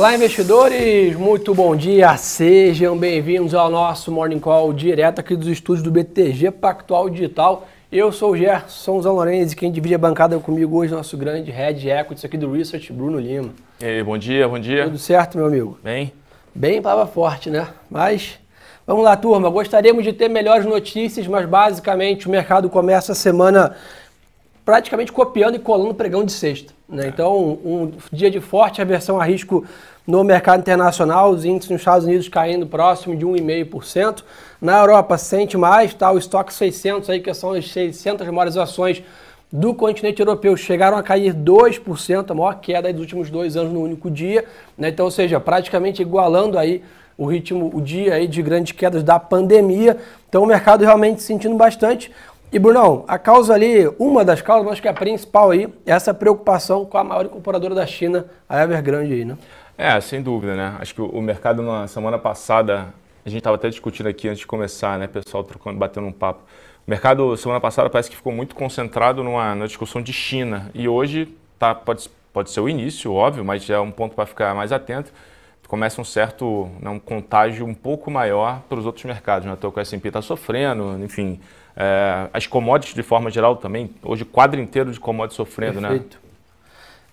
Olá, investidores! Muito bom dia! Sejam bem-vindos ao nosso Morning Call direto aqui dos estúdios do BTG Pactual Digital. Eu sou o Gerson Zanlorenzi, quem divide a bancada comigo hoje, nosso grande Head Equity aqui do Research, Bruno Lima. E aí, bom dia, bom dia. Tudo certo, meu amigo? Bem? Bem, palavra forte, né? Mas vamos lá, turma. Gostaríamos de ter melhores notícias, mas basicamente o mercado começa a semana praticamente copiando e colando o pregão de sexta. Né? É. Então, um dia de forte aversão a risco no mercado internacional, os índices nos Estados Unidos caindo próximo de 1,5%. Na Europa, sente mais, tá? o estoque 600, aí, que são as 600 maiores ações do continente europeu, chegaram a cair 2%, a maior queda dos últimos dois anos no único dia. Né? Então, ou seja, praticamente igualando aí o ritmo, o dia aí de grandes quedas da pandemia. Então, o mercado realmente sentindo bastante. E, Brunão, a causa ali, uma das causas, mas que a principal aí, é essa preocupação com a maior incorporadora da China, a Evergrande aí, né? É, sem dúvida, né? Acho que o mercado na semana passada, a gente estava até discutindo aqui antes de começar, né, pessoal, trocando, batendo um papo. O mercado, semana passada, parece que ficou muito concentrado numa, discussão de China. E hoje, tá, pode, pode ser o início, óbvio, mas é um ponto para ficar mais atento. Começa um certo né, um contágio um pouco maior para os outros mercados. Né? Então, o S&P está sofrendo, enfim, é, as commodities, de forma geral, também. Hoje, quadro inteiro de commodities sofrendo, né? Perfeito. né?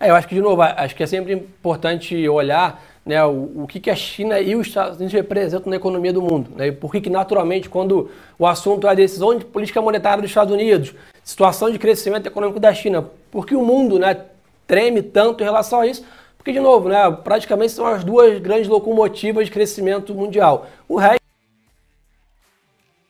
É, eu acho que, de novo, acho que é sempre importante olhar né, o, o que, que a China e os Estados Unidos representam na economia do mundo. Né? E por que, que, naturalmente, quando o assunto é a decisão de política monetária dos Estados Unidos, situação de crescimento econômico da China, por que o mundo né, treme tanto em relação a isso? Porque, de novo, né, praticamente são as duas grandes locomotivas de crescimento mundial. O resto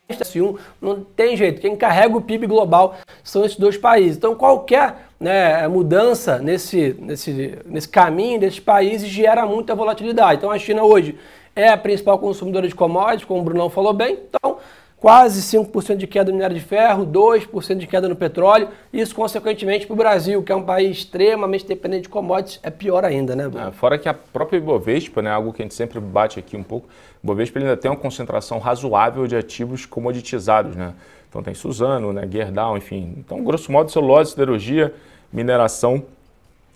S1, não tem jeito. Quem carrega o PIB global são esses dois países. Então, qualquer né, mudança nesse, nesse, nesse caminho desses países gera muita volatilidade. Então, a China hoje é a principal consumidora de commodities, como o Brunão falou bem. Então, quase 5% de queda no minério de ferro, 2% de queda no petróleo. Isso, consequentemente, para o Brasil, que é um país extremamente dependente de commodities, é pior ainda, né? É, fora que a própria Ibovespa, né, algo que a gente sempre bate aqui um pouco, Ibovespa ainda tem uma concentração razoável de ativos comoditizados, né? Então tem Suzano, né, Gerdau, enfim. Então, grosso modo, celulose, siderurgia, mineração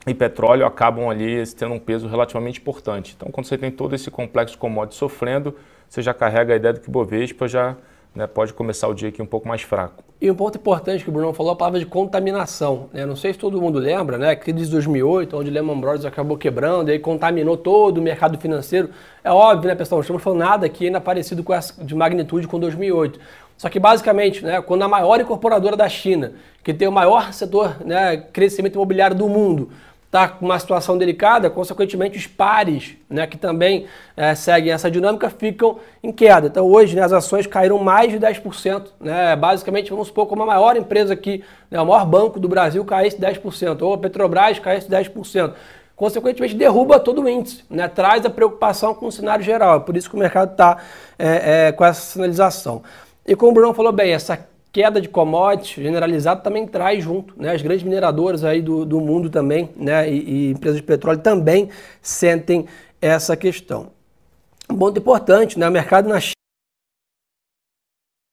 e petróleo acabam ali tendo um peso relativamente importante. Então, quando você tem todo esse complexo de commodities sofrendo, você já carrega a ideia do que o Ibovespa já né, pode começar o dia aqui um pouco mais fraco. E um ponto importante que o Bruno falou, a palavra de contaminação. Né? Não sei se todo mundo lembra, né? Crise de 2008, onde Lehman Brothers acabou quebrando e aí contaminou todo o mercado financeiro. É óbvio, né, pessoal? Não estamos falando nada aqui ainda parecido com essa, de magnitude com 2008. Só que basicamente, né, quando a maior incorporadora da China, que tem o maior setor, né, crescimento imobiliário do mundo, está com uma situação delicada, consequentemente os pares, né, que também é, seguem essa dinâmica, ficam em queda. Então hoje né, as ações caíram mais de 10%. Né, basicamente, vamos supor, como a maior empresa aqui, né, o maior banco do Brasil caísse 10%, ou a Petrobras caísse 10%. Consequentemente, derruba todo o índice, né, traz a preocupação com o cenário geral. É por isso que o mercado está é, é, com essa sinalização. E como o Bruno falou bem, essa queda de commodities generalizada também traz junto, né? As grandes mineradoras aí do, do mundo também, né? E, e, empresas de petróleo também sentem essa questão. Um ponto importante, né? O mercado na China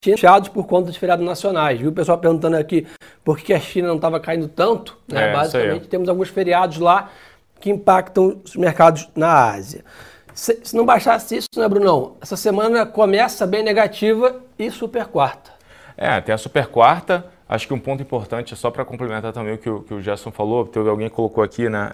fechados por conta dos feriados nacionais. Viu o pessoal perguntando aqui por que a China não estava caindo tanto? Né? É, Basicamente, temos alguns feriados lá que impactam os mercados na Ásia. Se, se não baixasse isso, né, Brunão? Essa semana começa bem negativa e super quarta. É, tem a super quarta. Acho que um ponto importante, só para complementar também o que, o que o Gerson falou, teve alguém que colocou aqui, né?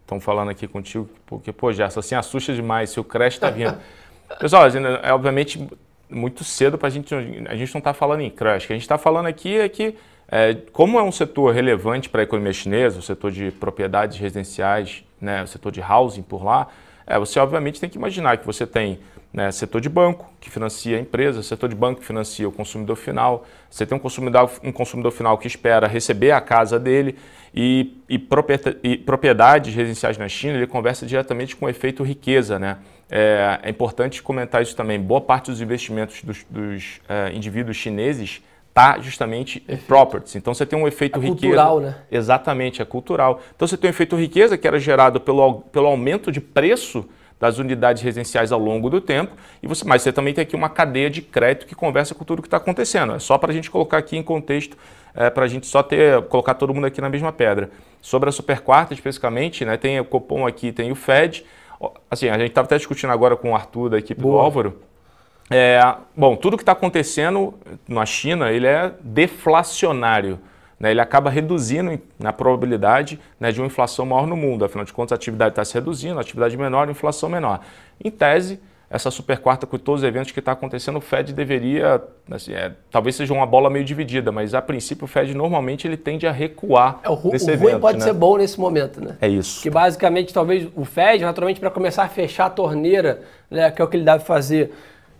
Estão é, falando aqui contigo, porque, pô, Gerson, assim assusta demais se o crash está vindo. Pessoal, é obviamente muito cedo para a gente. A gente não está falando em crash. O que a gente está falando aqui é que, é, como é um setor relevante para a economia chinesa, o setor de propriedades residenciais, né, o setor de housing por lá, é, você obviamente tem que imaginar que você tem né, setor de banco, que financia a empresa, setor de banco que financia o consumidor final. Você tem um consumidor, um consumidor final que espera receber a casa dele e, e, propriedades residenciais na China, ele conversa diretamente com o efeito riqueza. Né? É, é importante comentar isso também. Boa parte dos investimentos dos, dos é, indivíduos chineses está justamente em properties. Então você tem um efeito é riqueza. Cultural, né? Exatamente, é cultural. Então você tem um efeito riqueza que era gerado pelo, pelo aumento de preço das unidades residenciais ao longo do tempo, e você, mas você também tem aqui uma cadeia de crédito que conversa com tudo que está acontecendo. É só para a gente colocar aqui em contexto, é, para a gente só ter, colocar todo mundo aqui na mesma pedra. Sobre a super quarta especificamente, né, tem o Copom aqui, tem o Fed. Assim, a gente estava até discutindo agora com o Arthur da equipe Boa. do Álvaro. É, bom, tudo que está acontecendo na China, ele é deflacionário. Né? Ele acaba reduzindo na probabilidade né, de uma inflação maior no mundo. Afinal de contas, a atividade está se reduzindo, a atividade menor, a inflação menor. Em tese, essa super quarta com todos os eventos que está acontecendo, o Fed deveria, assim, é, talvez seja uma bola meio dividida, mas a princípio o Fed normalmente ele tende a recuar é, o, nesse o evento. ruim pode né? ser bom nesse momento, né? É isso. Que basicamente talvez o Fed, naturalmente, para começar a fechar a torneira, né, que é o que ele deve fazer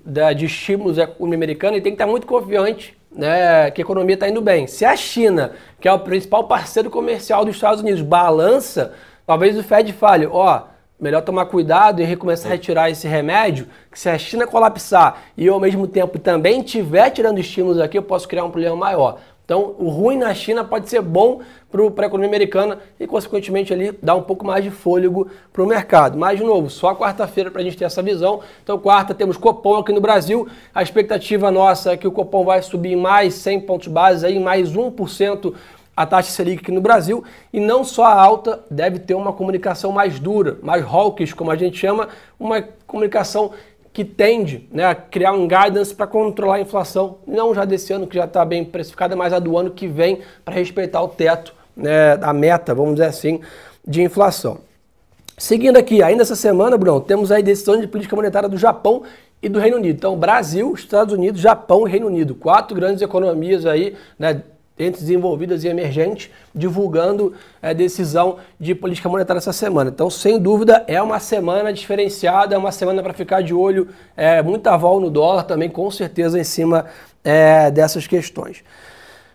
da, de estímulos à economia americana, ele tem que estar muito confiante né, que a economia está indo bem. Se a China, que é o principal parceiro comercial dos Estados Unidos, balança, talvez o Fed fale, ó, melhor tomar cuidado e recomeçar a retirar esse remédio, que se a China colapsar e eu ao mesmo tempo também estiver tirando estímulos aqui, eu posso criar um problema maior. Então, o ruim na China pode ser bom para a economia americana e, consequentemente, ali dar um pouco mais de fôlego para o mercado. Mas, de novo, só quarta-feira para a gente ter essa visão. Então, quarta temos Copom aqui no Brasil. A expectativa nossa é que o Copom vai subir mais 100 pontos base, aí, mais 1% a taxa Selic aqui no Brasil e não só a alta deve ter uma comunicação mais dura, mais hawkish, como a gente chama, uma comunicação que tende né, a criar um guidance para controlar a inflação, não já desse ano que já está bem precificada, mas a do ano que vem para respeitar o teto, né, meta, vamos dizer assim, de inflação. Seguindo aqui, ainda essa semana, Bruno, temos aí decisões de política monetária do Japão e do Reino Unido. Então, Brasil, Estados Unidos, Japão e Reino Unido. Quatro grandes economias aí, né, entre desenvolvidas e emergentes, divulgando a é, decisão de política monetária essa semana. Então, sem dúvida, é uma semana diferenciada, é uma semana para ficar de olho, é, muita vol no dólar também, com certeza, em cima é, dessas questões.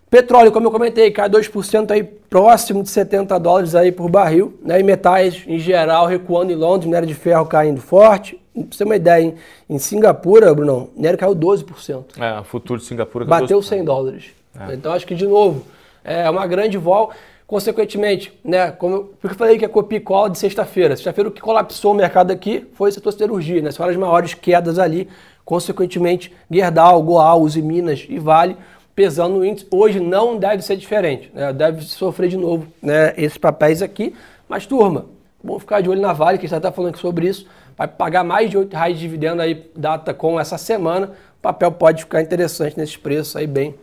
Petróleo, como eu comentei, cai 2% aí próximo de 70 dólares aí por barril, né? E metais em geral recuando em Londres, minério de ferro caindo forte. Pra você ter uma ideia, em, em Singapura, Bruno, minério caiu 12%. É, o futuro de Singapura Bateu 100 dólares. É. Então acho que, de novo, é uma grande vol. Consequentemente, né, como eu, falei que a Copi cola de sexta-feira. Sexta-feira o que colapsou o mercado aqui foi o setor siderurgia, né? São as maiores quedas ali. Consequentemente, Gerdau, Goal, Uzi Minas e Vale pesando no índice. Hoje não deve ser diferente, né? deve sofrer de novo né, esses papéis aqui. Mas, turma, vamos ficar de olho na Vale, que já está falando sobre isso. Vai pagar mais de R$ reais de dividendo aí, data com essa semana. O papel pode ficar interessante nesses preços aí, bem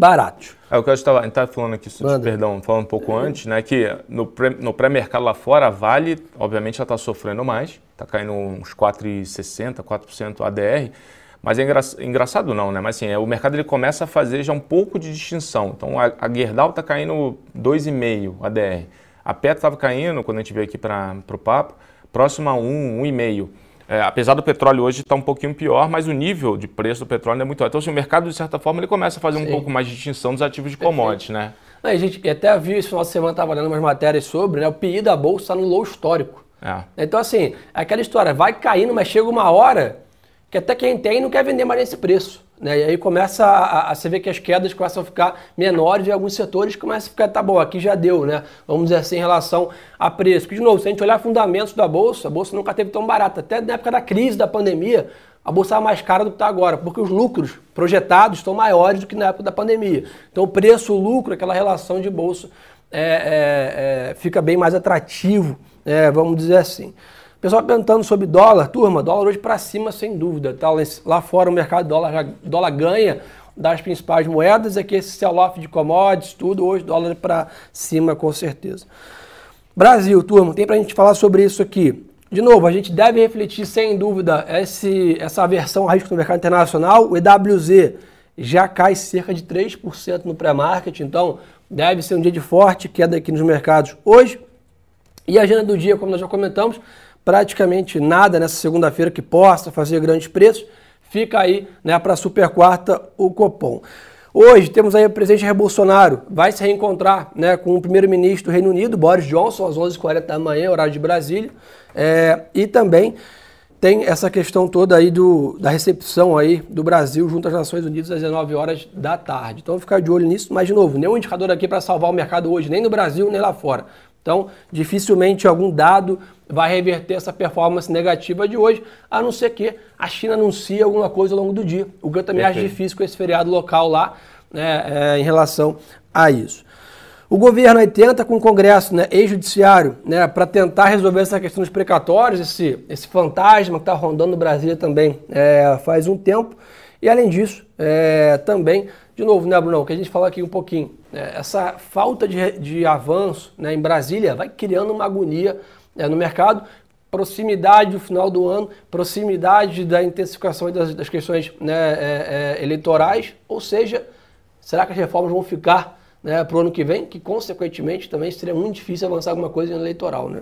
baratos. É o que eu estava falando aqui, perdão, falando um pouco antes, né? Que no, pré, no pré-mercado lá fora, a Vale, obviamente, ela está sofrendo mais, está caindo uns 4,60%, 4% ADR. Mas é engra, engraçado não, né? Mas assim, é, o mercado ele começa a fazer já um pouco de distinção. Então a, a Gerdau está caindo 2,5 ADR. A Petro estava caindo, quando a gente veio aqui para o papo, próximo a 1, 1,5. É, apesar do petróleo hoje estar tá um pouquinho pior, mas o nível de preço do petróleo é muito alto. Então, assim, o mercado, de certa forma, ele começa a fazer Sim. um pouco mais de distinção dos ativos de commodities, né? Não, a gente até viu esse final de semana, estava lendo umas matérias sobre, né? O PI da Bolsa está no low histórico. É. Então, assim, é aquela história, vai caindo, mas chega uma hora que até quem tem não quer vender mais nesse preço. Né? E aí começa a, a, você ver que as quedas começam a ficar menores e alguns setores começam a ficar, tá bom, aqui já deu, né? Vamos dizer assim, em relação a preço. Porque, de novo, se a gente olhar fundamentos da Bolsa, a Bolsa nunca teve tão barata. Até na época da crise, da pandemia, a Bolsa estava mais cara do que está agora, porque os lucros projetados estão maiores do que na época da pandemia. Então, o preço, o lucro, aquela relação de Bolsa é, é, é, fica bem mais atrativo, é, vamos dizer assim. Pessoal perguntando sobre dólar, turma, dólar hoje para cima sem dúvida, tá? Lá fora o mercado dólar, dólar ganha das principais moedas, aqui esse sell-off de commodities, tudo, hoje dólar para cima com certeza. Brasil, turma, tem para a gente falar sobre isso aqui. De novo, a gente deve refletir sem dúvida esse, essa aversão a risco no mercado internacional. O EWZ já cai cerca de 3% no pré-market, então deve ser um dia de forte queda aqui nos mercados hoje. E a agenda do dia, como nós já comentamos, praticamente nada nessa segunda-feira que possa fazer grandes preços. Fica aí né, para a super quarta o Copom. Hoje temos aí o presidente Jair Bolsonaro, vai se reencontrar né, com o primeiro-ministro do Reino Unido, Boris Johnson, às 11h40 da manhã, horário de Brasília. É, e também tem essa questão toda aí do, da recepção aí do Brasil junto às Nações Unidas às 19 horas da tarde. Então, ficar de olho nisso. Mas, de novo, nenhum indicador aqui para salvar o mercado hoje, nem no Brasil, nem lá fora. Então, dificilmente algum dado vai reverter essa performance negativa de hoje, a não ser que a China anuncie alguma coisa ao longo do dia. O que eu também acho difícil com esse feriado local lá, né, é, em relação a isso. O governo aí tenta com o Congresso, né, ex-judiciário, né, para tentar resolver essa questão dos precatórios, esse, esse fantasma que está rondando no Brasil também é, faz um tempo. E além disso, é, também, de novo, né, Bruno, que a gente falou aqui um pouquinho, é, essa falta de, de avanço né, em Brasília vai criando uma agonia é, no mercado, proximidade do final do ano, proximidade da intensificação das, das questões né, é, é, eleitorais, ou seja, será que as reformas vão ficar né, para o ano que vem, que consequentemente também seria muito difícil avançar alguma coisa em eleitoral. Né?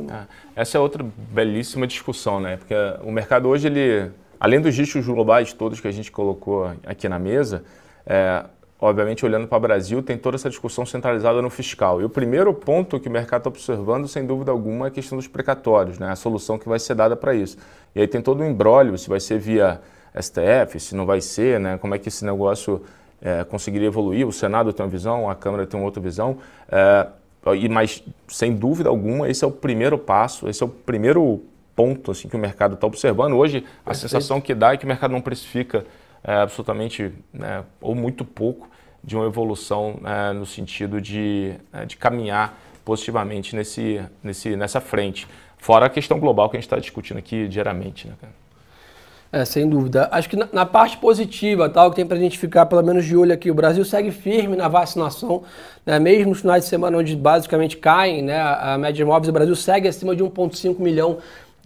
É, essa é outra belíssima discussão, né? Porque o mercado hoje, ele, além dos riscos globais todos que a gente colocou aqui na mesa, é, obviamente olhando para o Brasil, tem toda essa discussão centralizada no fiscal. E o primeiro ponto que o mercado está observando, sem dúvida alguma, é a questão dos precatórios, né? a solução que vai ser dada para isso. E aí tem todo um embrólio, se vai ser via STF, se não vai ser, né? como é que esse negócio é, conseguiria evoluir. O Senado tem uma visão, a Câmara tem outra visão. É, e, mas, sem dúvida alguma, esse é o primeiro passo, esse é o primeiro ponto assim, que o mercado está observando. Hoje, a sensação que dá é que o mercado não precifica é, absolutamente, né, ou muito pouco, de uma evolução é, no sentido de, é, de caminhar positivamente nesse, nesse, nessa frente. Fora a questão global que a gente está discutindo aqui diariamente. Né? É, sem dúvida. Acho que na, na parte positiva, tal, que tem para a gente ficar pelo menos de olho aqui, o Brasil segue firme na vacinação, né, mesmo nos finais de semana onde basicamente caem né, a, média de imóveis, o Brasil segue acima de 1,5 milhão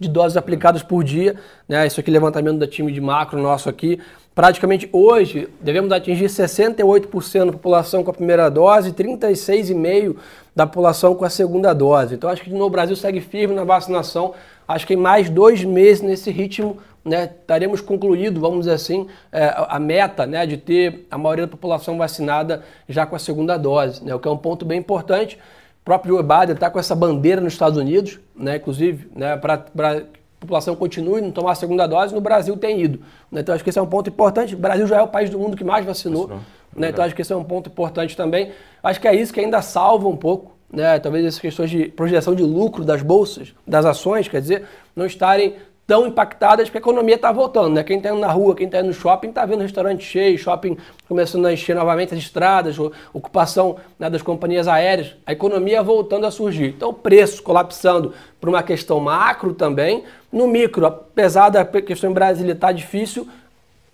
de doses aplicadas por dia. Né, isso aqui levantamento da time de macro nosso aqui. Praticamente hoje devemos atingir 68% da população com a primeira dose e 36,5% da população com a segunda dose. Então acho que no Brasil segue firme na vacinação. Acho que em mais dois meses nesse ritmo né, estaremos concluído, vamos dizer assim, é, a meta né, de ter a maioria da população vacinada já com a segunda dose, né, o que é um ponto bem importante. O próprio Joe Biden está com essa bandeira nos Estados Unidos, né, inclusive, né, para que a população continue não tomar a segunda dose, no Brasil tem ido. Né, então acho que esse é um ponto importante. O Brasil já é o país do mundo que mais vacinou, né, então acho que esse é um ponto importante também. Acho que é isso que ainda salva um pouco né, talvez essas questões de projeção de lucro das bolsas, das ações, quer dizer, não estarem tão impactadas porque a economia está voltando, né? Quem está indo na rua, quem está indo no shopping, está vendo restaurante cheio, shopping começando a encher novamente as estradas, ocupação né, das companhias aéreas, a economia voltando a surgir. Então, o preço colapsando por uma questão macro também. No micro, apesar da questão em Brasília estar tá difícil,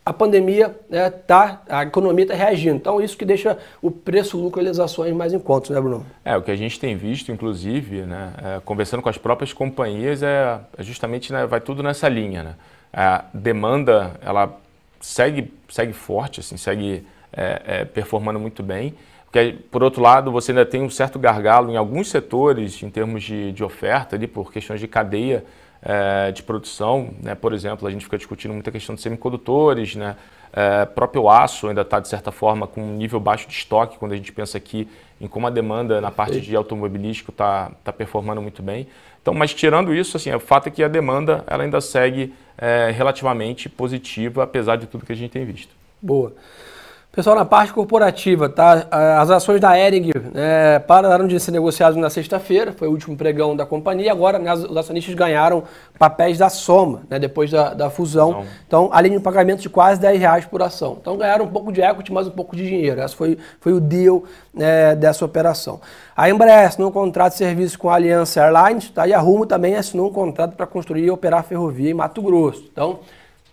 a pandemia né, tá, a economia está reagindo. Então, isso que deixa o preço, lucro e as ações mais em conta, né, Bruno? É, o que a gente tem visto, inclusive, né, é, conversando com as próprias companhias, é, é justamente, né, vai tudo nessa linha. Né? A demanda, ela segue, segue forte, assim, segue é, é, performando muito bem. Porque, por outro lado, você ainda tem um certo gargalo em alguns setores, em termos de, de oferta, ali, por questões de cadeia, é, de produção. Né? Por exemplo, a gente fica discutindo muita questão de semicondutores, né? É, próprio aço ainda está, de certa forma, com um nível baixo de estoque, quando a gente pensa aqui em como a demanda na parte de automobilístico está tá performando muito bem. Então, mas tirando isso, assim, o fato é que a demanda ela ainda segue é, relativamente positiva, apesar de tudo que a gente tem visto. Boa. Pessoal, na parte corporativa, tá? As ações da Ering é, pararam de ser negociadas na sexta-feira, foi o último pregão da companhia. Agora, né, os acionistas ganharam papéis da soma, né, depois da, da fusão. Não. Então, além de um pagamento de quase 10 reais por ação. Então, ganharam um pouco de equity, mas um pouco de dinheiro. Esse foi, foi o deal é, dessa operação. A Embraer assinou um contrato de serviço com a Aliança Airlines tá? e a Rumo também assinou um contrato para construir e operar ferrovia em Mato Grosso. Então,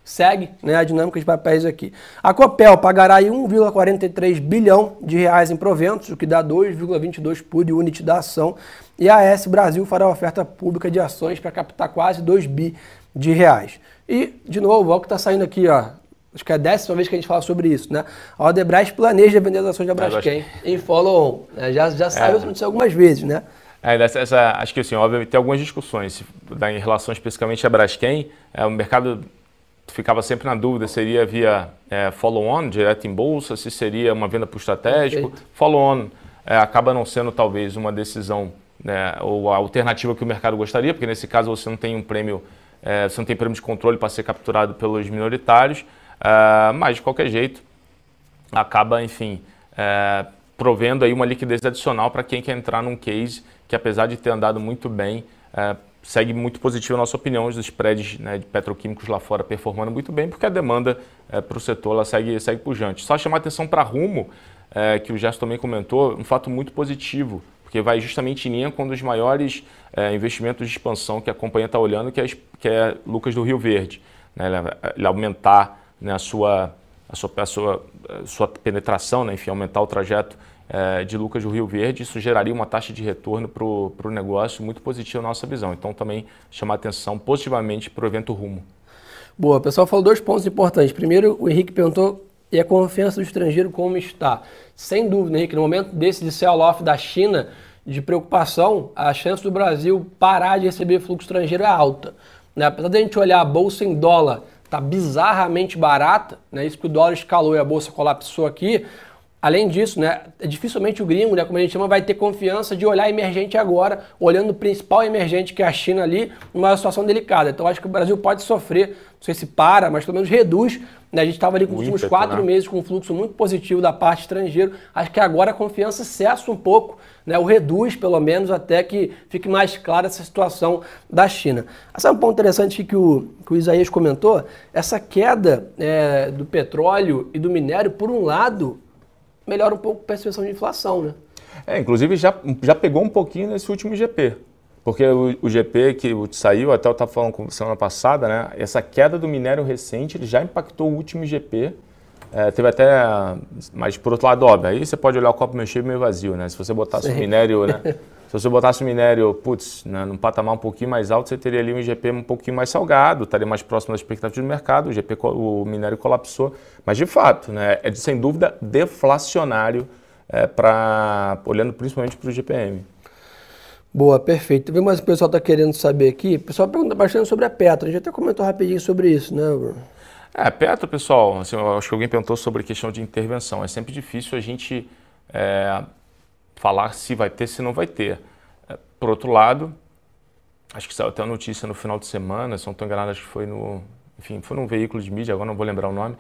segue né, a dinâmica de papéis aqui. A Copel pagará 1,43 bilhão de reais em proventos, o que dá 2,22 por unit da ação. E a S Brasil fará oferta pública de ações para captar quase 2 bi de reais. E, de novo, olha o que está saindo aqui, ó. Acho que é a décima vez que a gente fala sobre isso, né? A Odebrecht planeja vender as ações da Braskem em follow-on. Né? Já, já saiu é. algumas vezes, né? É, essa, essa, acho que assim, óbvio, tem algumas discussões em relação especificamente a Braskem. É, o mercado ficava sempre na dúvida, seria via é, follow-on, direto em bolsa, se seria uma venda para o estratégico. Follow-on é, acaba não sendo talvez uma decisão né, ou a alternativa que o mercado gostaria, porque nesse caso você não tem um prêmio, é, você não tem prêmio de controle para ser capturado pelos minoritários, é, mas de qualquer jeito acaba, enfim, é, provendo aí uma liquidez adicional para quem quer entrar num case que apesar de ter andado muito bem, é, segue muito positivo a nossa opinião, os spreads né, de petroquímicos lá fora performando muito bem, porque a demanda é, para o setor ela segue, segue pujante. Só chamar atenção para Rumo, é, que o Gerson também comentou, um fato muito positivo porque vai justamente em linha com um dos maiores é, investimentos de expansão que a companhia está olhando, que é, que é Lucas do Rio Verde. Né? Ele, aumentar né, a, sua, a, sua, a, sua, a sua penetração, né? enfim, aumentar o trajeto é, de Lucas do Rio Verde, isso geraria uma taxa de retorno para o negócio muito positiva na nossa visão. Então, também chamar atenção positivamente para o evento Rumo. Boa, pessoal falou dois pontos importantes. Primeiro, o Henrique perguntou e a confiança do estrangeiro como está. Sem dúvida, Henrique, no momento desse de sell-off da China, de preocupação, a chance do Brasil parar de receber fluxo estrangeiro é alta. Né? Apesar de a gente olhar a bolsa em dólar, tá bizarramente barata, né? isso que o dólar escalou e a bolsa colapsou aqui, Além disso, né, dificilmente o gringo, né, como a gente chama, vai ter confiança de olhar emergente agora, olhando o principal emergente que é a China ali, numa situação delicada. Então acho que o Brasil pode sofrer, não sei se para, mas pelo menos reduz. Né? A gente estava ali com os últimos quatro né? meses com um fluxo muito positivo da parte estrangeira. Acho que agora a confiança cessa um pouco, né, o reduz pelo menos até que fique mais clara essa situação da China. Sabe um ponto interessante que o, que o Isaías comentou? Essa queda é, do petróleo e do minério, por um lado, melhora um pouco a percepção de inflação, né? É, inclusive já, já pegou um pouquinho nesse último GP. Porque o, o GP que saiu, até eu estava falando com semana passada, né? Essa queda do minério recente ele já impactou o último GP. É, teve até. Mas por outro lado, óbvio, aí você pode olhar o copo meio cheio e meio vazio, né? Se você botasse Sim. o minério, né? Se você botasse o minério, putz, né, num patamar um pouquinho mais alto, você teria ali um IGP um pouquinho mais salgado, estaria mais próximo da expectativa do mercado, o, IGP, o minério colapsou. Mas, de fato, né, é sem dúvida deflacionário, é, pra, olhando principalmente para o GPM. Boa, perfeito. Vê mais o pessoal está querendo saber aqui. O pessoal pergunta bastante sobre a Petro. A gente até comentou rapidinho sobre isso, né, Bruno? É, Petro, pessoal, assim, acho que alguém perguntou sobre a questão de intervenção. É sempre difícil a gente é, falar se vai ter, se não vai ter. É, por outro lado, acho que saiu até uma notícia no final de semana, se não estou enganado, acho que foi no, enfim, foi num veículo de mídia, agora não vou lembrar o nome,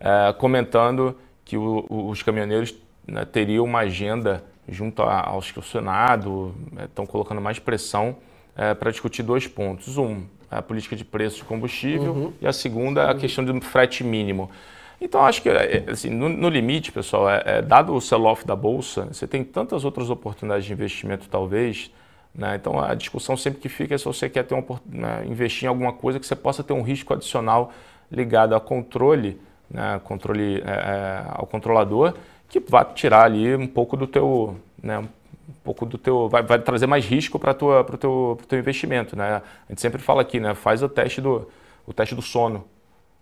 é, comentando que o, os caminhoneiros né, teriam uma agenda junto a, ao Senado, estão é, colocando mais pressão é, para discutir dois pontos. Um, a política de preço de combustível uhum. e a segunda, a questão do frete mínimo. Então, acho que, é, assim, no, no limite, pessoal, é, é, dado o sell-off da Bolsa, você tem tantas outras oportunidades de investimento, talvez, né? Então, a discussão sempre que fica é se você quer ter uma, né, investir em alguma coisa que você possa ter um risco adicional ligado ao controle, né, controle é, é ao controlador, que vai tirar ali um pouco do teu, né, um pouco do teu, vai, vai trazer mais risco para o teu, teu investimento, né? A gente sempre fala aqui, né, faz o teste do, o teste do sono,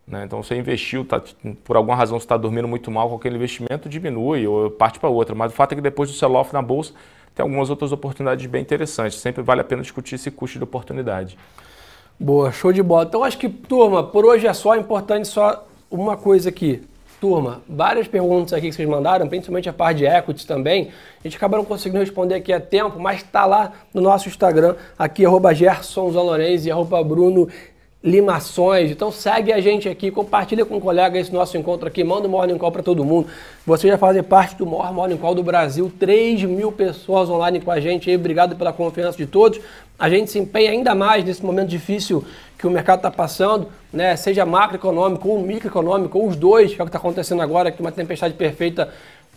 né? Então, você investiu, tá, por alguma razão você está dormindo muito mal com aquele investimento, diminui ou parte para outra. Mas o fato é que depois do sell-off na bolsa, tem algumas outras oportunidades bem interessantes. Sempre vale a pena discutir esse custo de oportunidade. Boa, show de bola. Então, acho que, turma, por hoje é só importante só uma coisa aqui. Turma, várias perguntas aqui que vocês mandaram, principalmente a parte de equities também. A gente acabou não conseguindo responder aqui a tempo, mas está lá no nosso Instagram, aqui, arroba Gerson e arroba Bruno limações. Então segue a gente aqui, compartilha com um colega esse nosso encontro aqui, manda um Morning Call para todo mundo. Você já faz parte do maior Morning Call do Brasil, 3 mil pessoas online com a gente aí, obrigado pela confiança de todos. A gente se empenha ainda mais nesse momento difícil que o mercado está passando, né? seja macroeconômico ou microeconômico, ou os dois, que é o que está acontecendo agora, que uma tempestade perfeita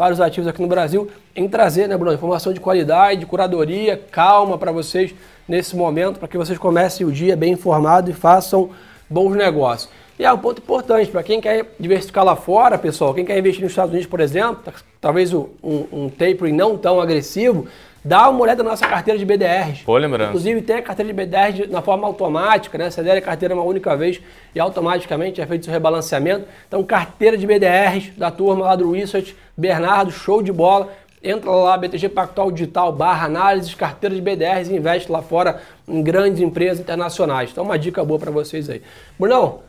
para os ativos aqui no Brasil, em trazer, né, Bruno, informação de qualidade, curadoria, calma para vocês nesse momento, para que vocês comecem o dia bem informado e façam bons negócios. E é um ponto importante para quem quer diversificar lá fora, pessoal, quem quer investir nos Estados Unidos, por exemplo, tá, talvez um, um tapering não tão agressivo, dá uma olhada na nossa carteira de BDRs. Pô, lembrando. Inclusive tem a carteira de BDRs na forma automática, né? Você adere a carteira uma única vez e automaticamente é feito seu rebalanceamento. Então, carteira de BDRs da turma lá do Research, Bernardo, show de bola. Entra lá, BTG Pactual Digital, barra análises, carteira de BDRs e investe lá fora em grandes empresas internacionais. Então, uma dica boa para vocês aí. Brunão,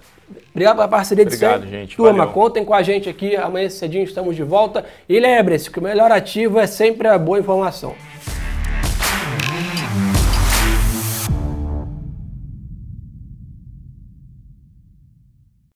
obrigado pela parceria de Obrigado, sempre. gente. Turma, Valeu. contem com a gente aqui. Amanhã cedinho estamos de volta. E lembre-se que o melhor ativo é sempre a boa informação.